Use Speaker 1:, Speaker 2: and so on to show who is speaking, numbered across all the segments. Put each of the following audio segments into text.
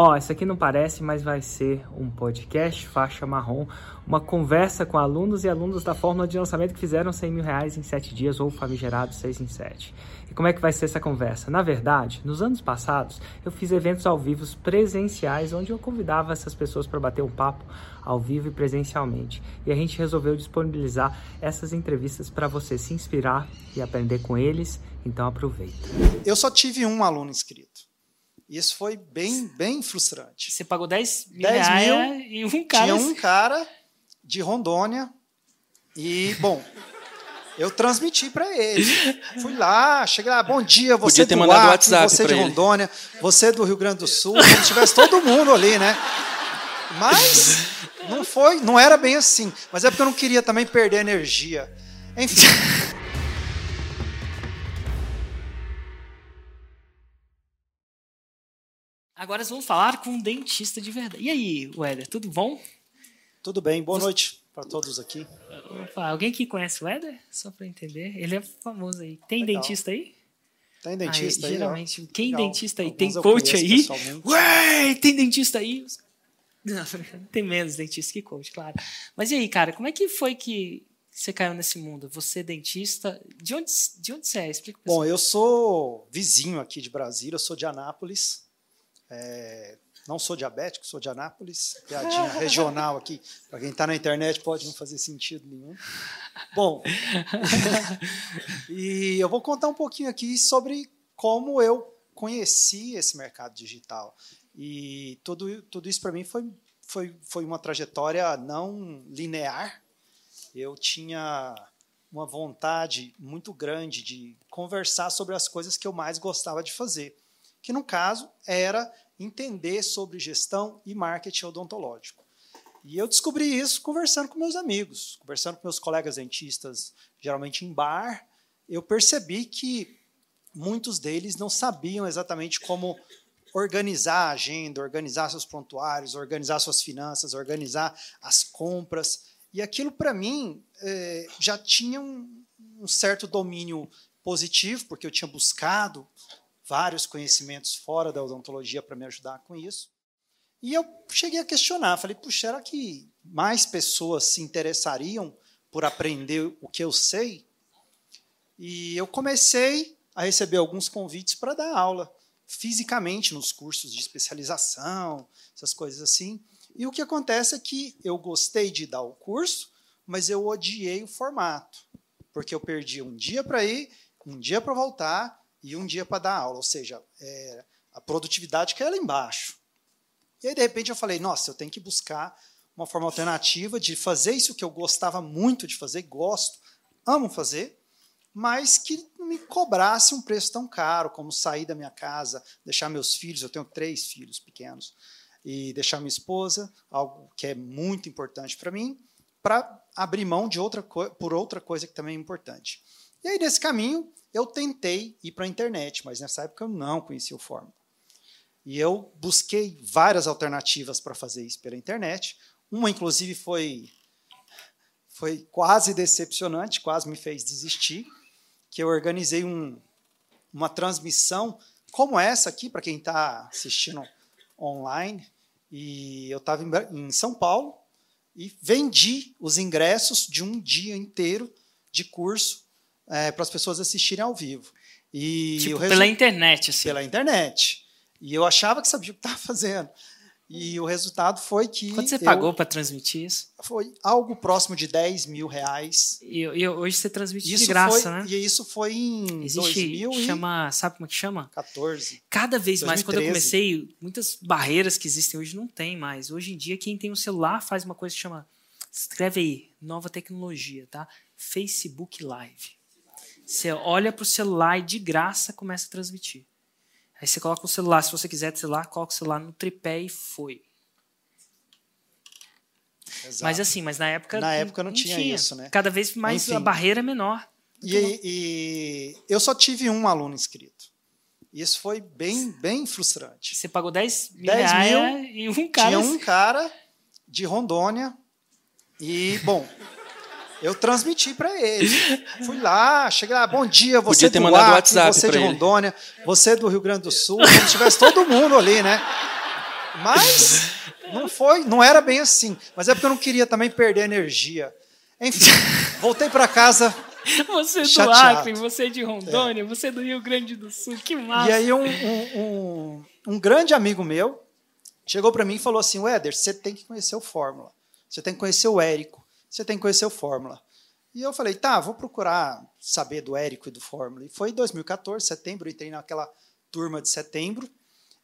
Speaker 1: Ó, oh, isso aqui não parece, mas vai ser um podcast faixa marrom, uma conversa com alunos e alunos da fórmula de lançamento que fizeram 100 mil reais em 7 dias ou famigerados 6 em 7. E como é que vai ser essa conversa? Na verdade, nos anos passados, eu fiz eventos ao vivo presenciais, onde eu convidava essas pessoas para bater um papo ao vivo e presencialmente. E a gente resolveu disponibilizar essas entrevistas para você se inspirar e aprender com eles, então aproveita.
Speaker 2: Eu só tive um aluno inscrito. E isso foi bem, bem frustrante.
Speaker 1: Você pagou 10 mil, 10 mil e um cara.
Speaker 2: Tinha um cara de Rondônia. E, bom, eu transmiti para ele. Fui lá, cheguei lá, bom dia, você
Speaker 3: Podia ter
Speaker 2: do
Speaker 3: Acre, WhatsApp
Speaker 2: você de
Speaker 3: ele.
Speaker 2: Rondônia, você do Rio Grande do Sul, como se tivesse todo mundo ali, né? Mas não foi, não era bem assim. Mas é porque eu não queria também perder energia. Enfim.
Speaker 1: Agora vamos falar com um dentista de verdade. E aí, Weder, tudo bom?
Speaker 2: Tudo bem, boa Você... noite para todos aqui.
Speaker 1: Opa, alguém que conhece o Weder? Só para entender. Ele é famoso aí. Tem Legal. dentista aí?
Speaker 2: Tem dentista aí. aí
Speaker 1: geralmente, ó. quem Legal. dentista aí? Alguns tem coach aí? Ué, tem dentista aí? Não, tem menos dentista que coach, claro. Mas e aí, cara, como é que foi que você caiu nesse mundo? Você é dentista, de onde, de onde você é? Explica
Speaker 2: Bom, eu sou vizinho aqui de Brasília, eu sou de Anápolis. É, não sou diabético, sou de Anápolis, piadinha regional aqui. Para quem está na internet pode não fazer sentido nenhum. Bom, e eu vou contar um pouquinho aqui sobre como eu conheci esse mercado digital. E tudo, tudo isso para mim foi, foi, foi uma trajetória não linear. Eu tinha uma vontade muito grande de conversar sobre as coisas que eu mais gostava de fazer que no caso era entender sobre gestão e marketing odontológico. E eu descobri isso conversando com meus amigos, conversando com meus colegas dentistas, geralmente em bar. Eu percebi que muitos deles não sabiam exatamente como organizar a agenda, organizar seus prontuários, organizar suas finanças, organizar as compras. E aquilo, para mim, eh, já tinha um, um certo domínio positivo, porque eu tinha buscado vários conhecimentos fora da odontologia para me ajudar com isso. E eu cheguei a questionar, falei, puxa, será que mais pessoas se interessariam por aprender o que eu sei? E eu comecei a receber alguns convites para dar aula fisicamente nos cursos de especialização, essas coisas assim. E o que acontece é que eu gostei de dar o curso, mas eu odiei o formato, porque eu perdi um dia para ir, um dia para voltar, e um dia para dar aula, ou seja, é, a produtividade caiu lá embaixo. E aí, de repente, eu falei, nossa, eu tenho que buscar uma forma alternativa de fazer isso que eu gostava muito de fazer, gosto, amo fazer, mas que me cobrasse um preço tão caro como sair da minha casa, deixar meus filhos, eu tenho três filhos pequenos, e deixar minha esposa, algo que é muito importante para mim, para abrir mão de outra por outra coisa que também é importante. E aí, nesse caminho, eu tentei ir para a internet, mas nessa época eu não conhecia o Fórmula. E eu busquei várias alternativas para fazer isso pela internet. Uma, inclusive, foi, foi quase decepcionante, quase me fez desistir, que eu organizei um, uma transmissão como essa aqui, para quem está assistindo online. E eu estava em, em São Paulo e vendi os ingressos de um dia inteiro de curso é, para as pessoas assistirem ao vivo.
Speaker 1: E tipo, pela internet, assim.
Speaker 2: Pela internet. E eu achava que sabia o que estava fazendo. E o resultado foi que.
Speaker 1: Quanto você pagou para transmitir isso?
Speaker 2: Foi algo próximo de 10 mil reais.
Speaker 1: E, e hoje você transmite isso de graça,
Speaker 2: foi,
Speaker 1: né?
Speaker 2: E isso foi em Existe, 2000
Speaker 1: chama, Sabe como é que chama?
Speaker 2: 14.
Speaker 1: Cada vez 2013. mais, quando eu comecei, muitas barreiras que existem hoje não tem mais. Hoje em dia, quem tem um celular faz uma coisa que chama. Escreve aí, nova tecnologia, tá? Facebook Live. Você olha para o celular e de graça começa a transmitir. Aí você coloca o celular, se você quiser celular, coloca o celular no tripé e foi. Exato. Mas assim, mas na época.
Speaker 2: Na época não, não tinha, tinha, isso, né?
Speaker 1: Cada vez mais Enfim. a barreira é menor.
Speaker 2: E, e, eu só tive um aluno inscrito. Isso foi bem, bem frustrante.
Speaker 1: Você pagou 10 mil, 10 mil e um cara.
Speaker 2: Tinha um cara de Rondônia. E, bom, eu transmiti para ele. Fui lá, cheguei lá, bom dia, você
Speaker 3: Podia ter do mandado
Speaker 2: Acre,
Speaker 3: WhatsApp
Speaker 2: você de Rondônia, ele. você do Rio Grande do Sul, como se tivesse todo mundo ali, né? Mas não foi, não era bem assim. Mas é porque eu não queria também perder energia. Enfim, voltei para casa.
Speaker 1: Você é do chateado. Acre, você é de Rondônia, é. você é do Rio Grande do Sul, que massa.
Speaker 2: E aí um, um, um, um grande amigo meu chegou para mim e falou assim, Éder, você tem que conhecer o Fórmula. Você tem que conhecer o Érico. Você tem que conhecer o Fórmula. E eu falei, tá, vou procurar saber do Érico e do Fórmula. E foi em 2014, setembro, entrei naquela turma de setembro.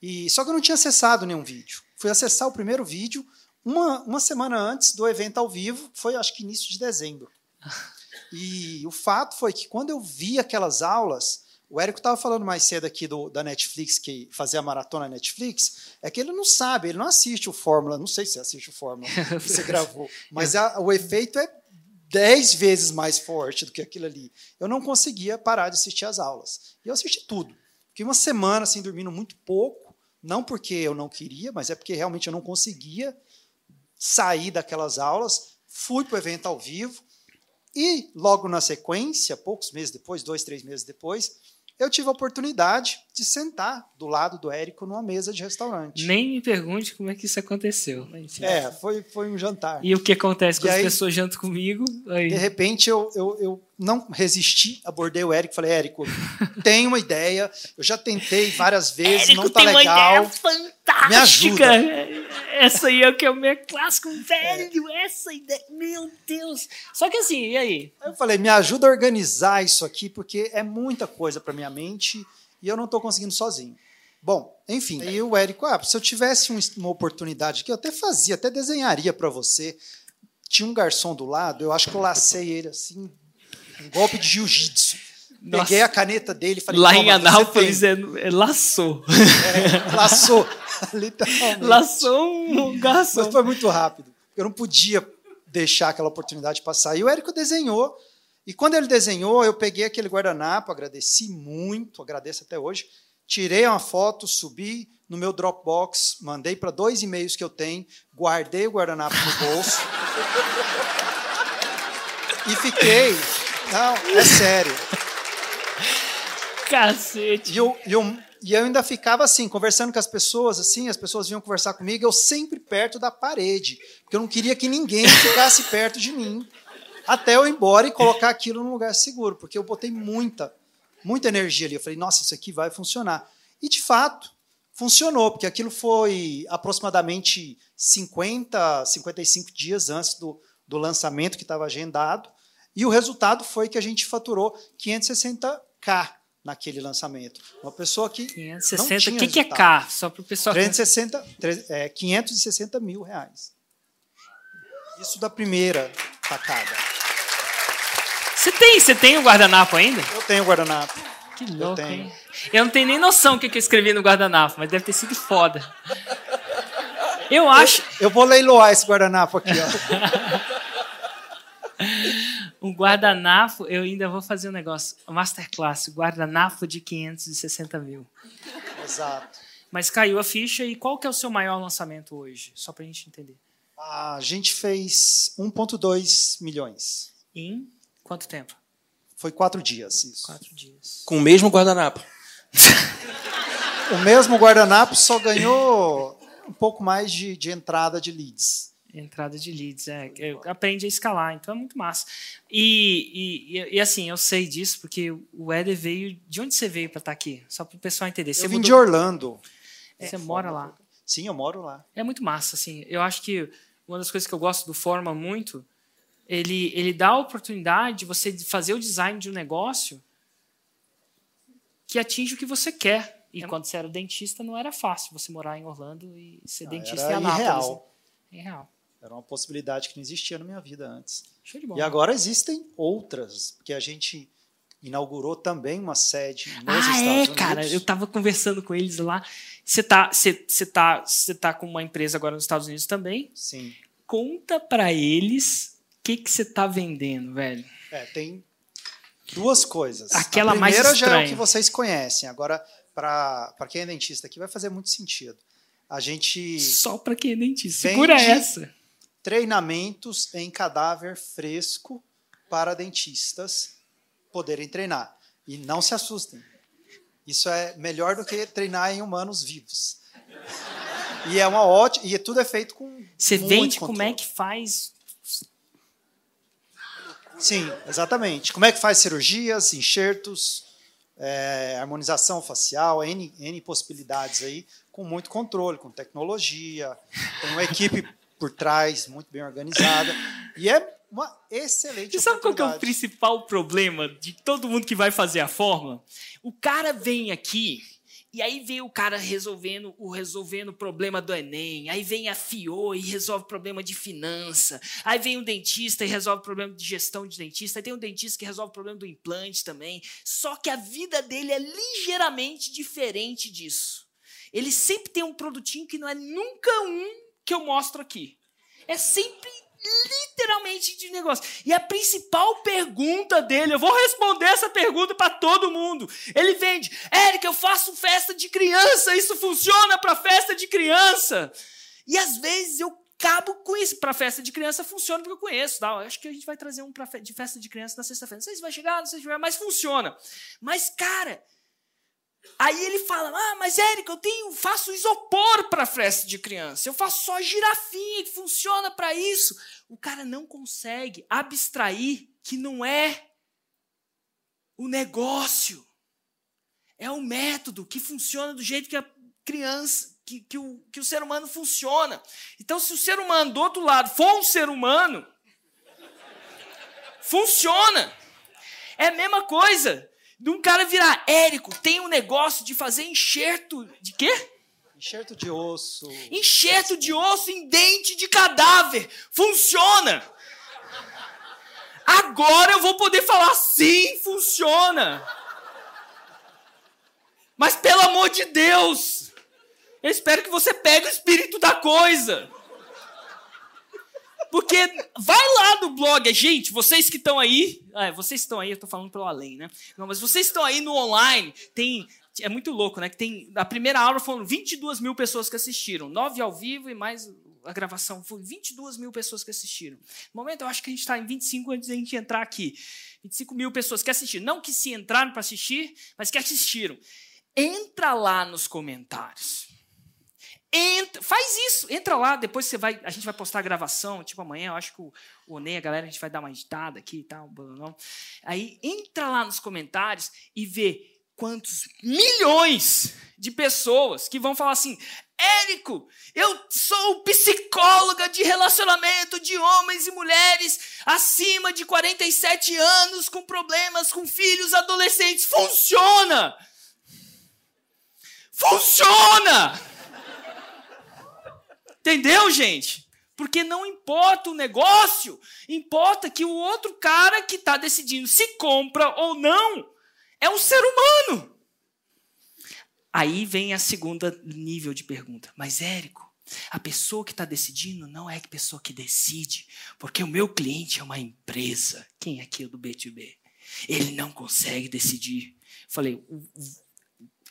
Speaker 2: E só que eu não tinha acessado nenhum vídeo. Fui acessar o primeiro vídeo uma, uma semana antes do evento ao vivo, foi acho que início de dezembro. E o fato foi que quando eu vi aquelas aulas, o Érico estava falando mais cedo aqui do, da Netflix, que fazia a maratona Netflix, é que ele não sabe, ele não assiste o Fórmula, não sei se assiste o Fórmula que você gravou, mas a, o efeito é dez vezes mais forte do que aquilo ali. Eu não conseguia parar de assistir as aulas. E eu assisti tudo. Fiquei uma semana assim, dormindo muito pouco, não porque eu não queria, mas é porque realmente eu não conseguia sair daquelas aulas. Fui para o evento ao vivo e, logo na sequência, poucos meses depois, dois, três meses depois, eu tive a oportunidade de sentar do lado do Érico numa mesa de restaurante.
Speaker 1: Nem me pergunte como é que isso aconteceu.
Speaker 2: É, foi, foi um jantar.
Speaker 1: E o que acontece quando as pessoas jantam comigo?
Speaker 2: Aí... De repente eu, eu, eu não resisti, abordei o Érico e falei, Érico, tenho uma ideia, eu já tentei várias vezes,
Speaker 1: Érico
Speaker 2: não tá
Speaker 1: tem
Speaker 2: legal.
Speaker 1: Uma ideia fantástica.
Speaker 2: Me ajuda.
Speaker 1: Essa aí é o que é o meu clássico, velho, é. essa ideia, meu Deus. Só que assim, e aí?
Speaker 2: Eu falei, me ajuda a organizar isso aqui, porque é muita coisa para minha mente e eu não estou conseguindo sozinho. Bom, enfim, aí o Érico, ah, se eu tivesse uma oportunidade que eu até fazia, até desenharia para você. Tinha um garçom do lado, eu acho que eu lacei ele assim, golpe de jiu-jitsu. Peguei a caneta dele e falei,
Speaker 1: Lá em Anápolis é, é laçou.
Speaker 2: É, laçou, literalmente.
Speaker 1: Laçou um garçom.
Speaker 2: Mas foi muito rápido. Eu não podia deixar aquela oportunidade passar. E o Érico desenhou. E quando ele desenhou, eu peguei aquele guardanapo, agradeci muito, agradeço até hoje. Tirei uma foto, subi no meu Dropbox, mandei para dois e-mails que eu tenho, guardei o guardanapo no bolso. e fiquei não, é sério.
Speaker 1: Cacete.
Speaker 2: E eu, eu, e eu ainda ficava assim, conversando com as pessoas, assim, as pessoas vinham conversar comigo, eu sempre perto da parede, porque eu não queria que ninguém ficasse perto de mim, até eu ir embora e colocar aquilo num lugar seguro, porque eu botei muita, muita energia ali. Eu falei, nossa, isso aqui vai funcionar. E de fato, funcionou, porque aquilo foi aproximadamente 50, 55 dias antes do, do lançamento que estava agendado. E o resultado foi que a gente faturou 560k naquele lançamento. Uma pessoa que 560,
Speaker 1: o que, que, é K? Só para o pessoal
Speaker 2: 360, é, 560 mil reais. Isso da primeira tacada.
Speaker 1: Você tem, você tem o guardanapo ainda?
Speaker 2: Eu tenho o guardanapo.
Speaker 1: Que louco, eu, tenho. Hein? eu não tenho nem noção do que eu escrevi no guardanapo, mas deve ter sido foda. Eu acho.
Speaker 2: Eu, eu vou leiloar esse guardanapo aqui, ó.
Speaker 1: um guardanapo, eu ainda vou fazer um negócio, masterclass, guardanapo de 560 mil.
Speaker 2: Exato.
Speaker 1: Mas caiu a ficha e qual que é o seu maior lançamento hoje? Só para a gente entender.
Speaker 2: A gente fez 1,2 milhões.
Speaker 1: Em quanto tempo?
Speaker 2: Foi quatro dias, isso.
Speaker 1: Quatro dias.
Speaker 3: Com o mesmo guardanapo.
Speaker 2: o mesmo guardanapo só ganhou um pouco mais de, de entrada de leads.
Speaker 1: Entrada de leads, é, aprende a escalar, então é muito massa. E, e, e, assim, eu sei disso porque o Éder veio. De onde você veio para estar tá aqui? Só para o pessoal entender. Você
Speaker 2: eu vim mudou... de Orlando.
Speaker 1: Você é, mora lá?
Speaker 2: Sim, eu moro lá.
Speaker 1: É muito massa, assim. Eu acho que uma das coisas que eu gosto do Forma muito, ele, ele dá a oportunidade de você fazer o design de um negócio que atinge o que você quer. E é. quando você era dentista, não era fácil você morar em Orlando e ser ah, dentista
Speaker 2: era
Speaker 1: em Anápolis.
Speaker 2: Irreal.
Speaker 1: Né? Irreal.
Speaker 2: Era uma possibilidade que não existia na minha vida antes.
Speaker 1: Show de bola.
Speaker 2: E agora existem outras, porque a gente inaugurou também uma sede nos
Speaker 1: ah,
Speaker 2: Estados
Speaker 1: é,
Speaker 2: Unidos.
Speaker 1: cara, eu estava conversando com eles lá. Você tá, tá, tá com uma empresa agora nos Estados Unidos também?
Speaker 2: Sim.
Speaker 1: Conta para eles o que que você tá vendendo, velho.
Speaker 2: É, tem duas coisas.
Speaker 1: Aquela
Speaker 2: a primeira
Speaker 1: mais estranha.
Speaker 2: já é o que vocês conhecem. Agora, para quem é dentista aqui, vai fazer muito sentido. A gente.
Speaker 1: Só para quem é dentista. Segura essa
Speaker 2: treinamentos em cadáver fresco para dentistas poderem treinar. E não se assustem. Isso é melhor do que treinar em humanos vivos. E é uma ótima. E tudo é feito com.
Speaker 1: Você vende como é que faz.
Speaker 2: Sim, exatamente. Como é que faz cirurgias, enxertos, é, harmonização facial, N, N possibilidades aí, com muito controle, com tecnologia. Tem uma equipe por trás muito bem organizada. E é uma excelente
Speaker 1: Você sabe qual que é o principal problema de todo mundo que vai fazer a fórmula? O cara vem aqui e aí vem o cara resolvendo o resolvendo o problema do Enem, aí vem a FIO e resolve o problema de finança, aí vem um dentista e resolve o problema de gestão de dentista, aí tem um dentista que resolve o problema do implante também. Só que a vida dele é ligeiramente diferente disso. Ele sempre tem um produtinho que não é nunca um que eu mostro aqui. É sempre literalmente de negócio. E a principal pergunta dele, eu vou responder essa pergunta para todo mundo. Ele vende, Érica, eu faço festa de criança, isso funciona para festa de criança. E às vezes eu cabo com isso. Para festa de criança funciona porque eu conheço. Tá? Eu acho que a gente vai trazer um fe- de festa de criança na sexta-feira. Não sei se vai chegar, não sei se vai, mas funciona. Mas, cara, Aí ele fala: Ah, mas Érica, eu tenho, faço isopor para festa de criança. Eu faço só girafinha que funciona para isso. O cara não consegue abstrair que não é o negócio. É o método que funciona do jeito que a criança, que, que, o, que o ser humano funciona. Então, se o ser humano do outro lado for um ser humano, funciona. É a mesma coisa de um cara virar, Érico, tem um negócio de fazer enxerto de quê?
Speaker 2: Enxerto de osso.
Speaker 1: Enxerto de osso em dente de cadáver. Funciona. Agora eu vou poder falar sim, funciona. Mas pelo amor de Deus, eu espero que você pegue o espírito da coisa. Porque vai lá no blog, gente, vocês que estão aí, ah, vocês estão aí, eu tô falando pelo além, né? Não, mas vocês estão aí no online, tem, é muito louco, né? Que tem, a primeira aula foram 22 mil pessoas que assistiram, 9 ao vivo e mais a gravação, foi 22 mil pessoas que assistiram. No momento, eu acho que a gente está em 25 antes da gente entrar aqui. 25 mil pessoas que assistiram, não que se entraram para assistir, mas que assistiram. Entra lá nos comentários. Entra, faz isso, entra lá, depois você vai, a gente vai postar a gravação, tipo amanhã, eu acho que o, o Onei, a galera, a gente vai dar uma editada aqui e tal. Aí entra lá nos comentários e vê quantos milhões de pessoas que vão falar assim: Érico, eu sou psicóloga de relacionamento de homens e mulheres acima de 47 anos com problemas com filhos adolescentes. Funciona! Funciona! Entendeu, gente? Porque não importa o negócio, importa que o outro cara que está decidindo se compra ou não é um ser humano. Aí vem a segunda nível de pergunta. Mas, Érico, a pessoa que está decidindo não é a pessoa que decide, porque o meu cliente é uma empresa. Quem aqui é do B2B? Ele não consegue decidir. Falei, "O- o-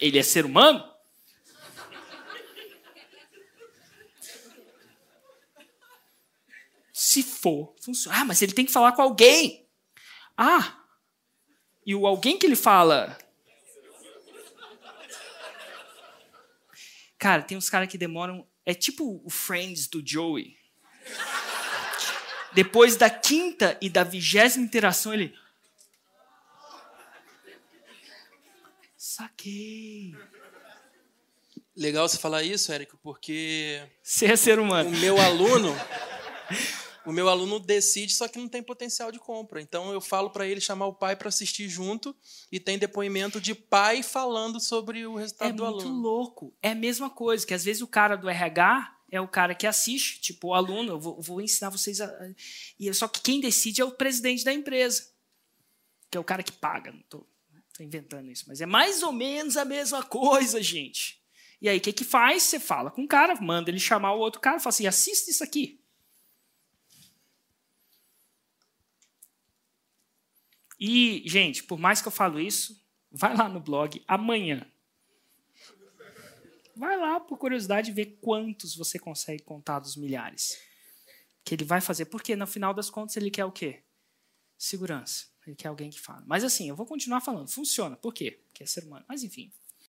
Speaker 1: ele é ser humano? Se for, funciona. Ah, mas ele tem que falar com alguém. Ah, e o alguém que ele fala. Cara, tem uns caras que demoram. É tipo o Friends do Joey. Depois da quinta e da vigésima interação, ele. Saquei.
Speaker 3: Legal você falar isso, Érico, porque
Speaker 1: Você é ser
Speaker 3: o
Speaker 1: humano.
Speaker 3: meu aluno, o meu aluno decide, só que não tem potencial de compra. Então eu falo para ele chamar o pai para assistir junto e tem depoimento de pai falando sobre o resultado
Speaker 1: É
Speaker 3: do
Speaker 1: muito
Speaker 3: aluno.
Speaker 1: louco. É a mesma coisa, que às vezes o cara do RH é o cara que assiste, tipo, o aluno, eu vou, vou ensinar vocês a. E só que quem decide é o presidente da empresa. Que é o cara que paga. Não tô, tô inventando isso. Mas é mais ou menos a mesma coisa, gente. E aí, o que, que faz? Você fala com o cara, manda ele chamar o outro cara, fala assim: assista isso aqui. E, gente, por mais que eu falo isso, vai lá no blog amanhã. Vai lá, por curiosidade, ver quantos você consegue contar dos milhares. Que ele vai fazer. Porque, no final das contas, ele quer o quê? Segurança. Ele quer alguém que fala. Mas, assim, eu vou continuar falando. Funciona. Por quê? Porque é ser humano. Mas, enfim,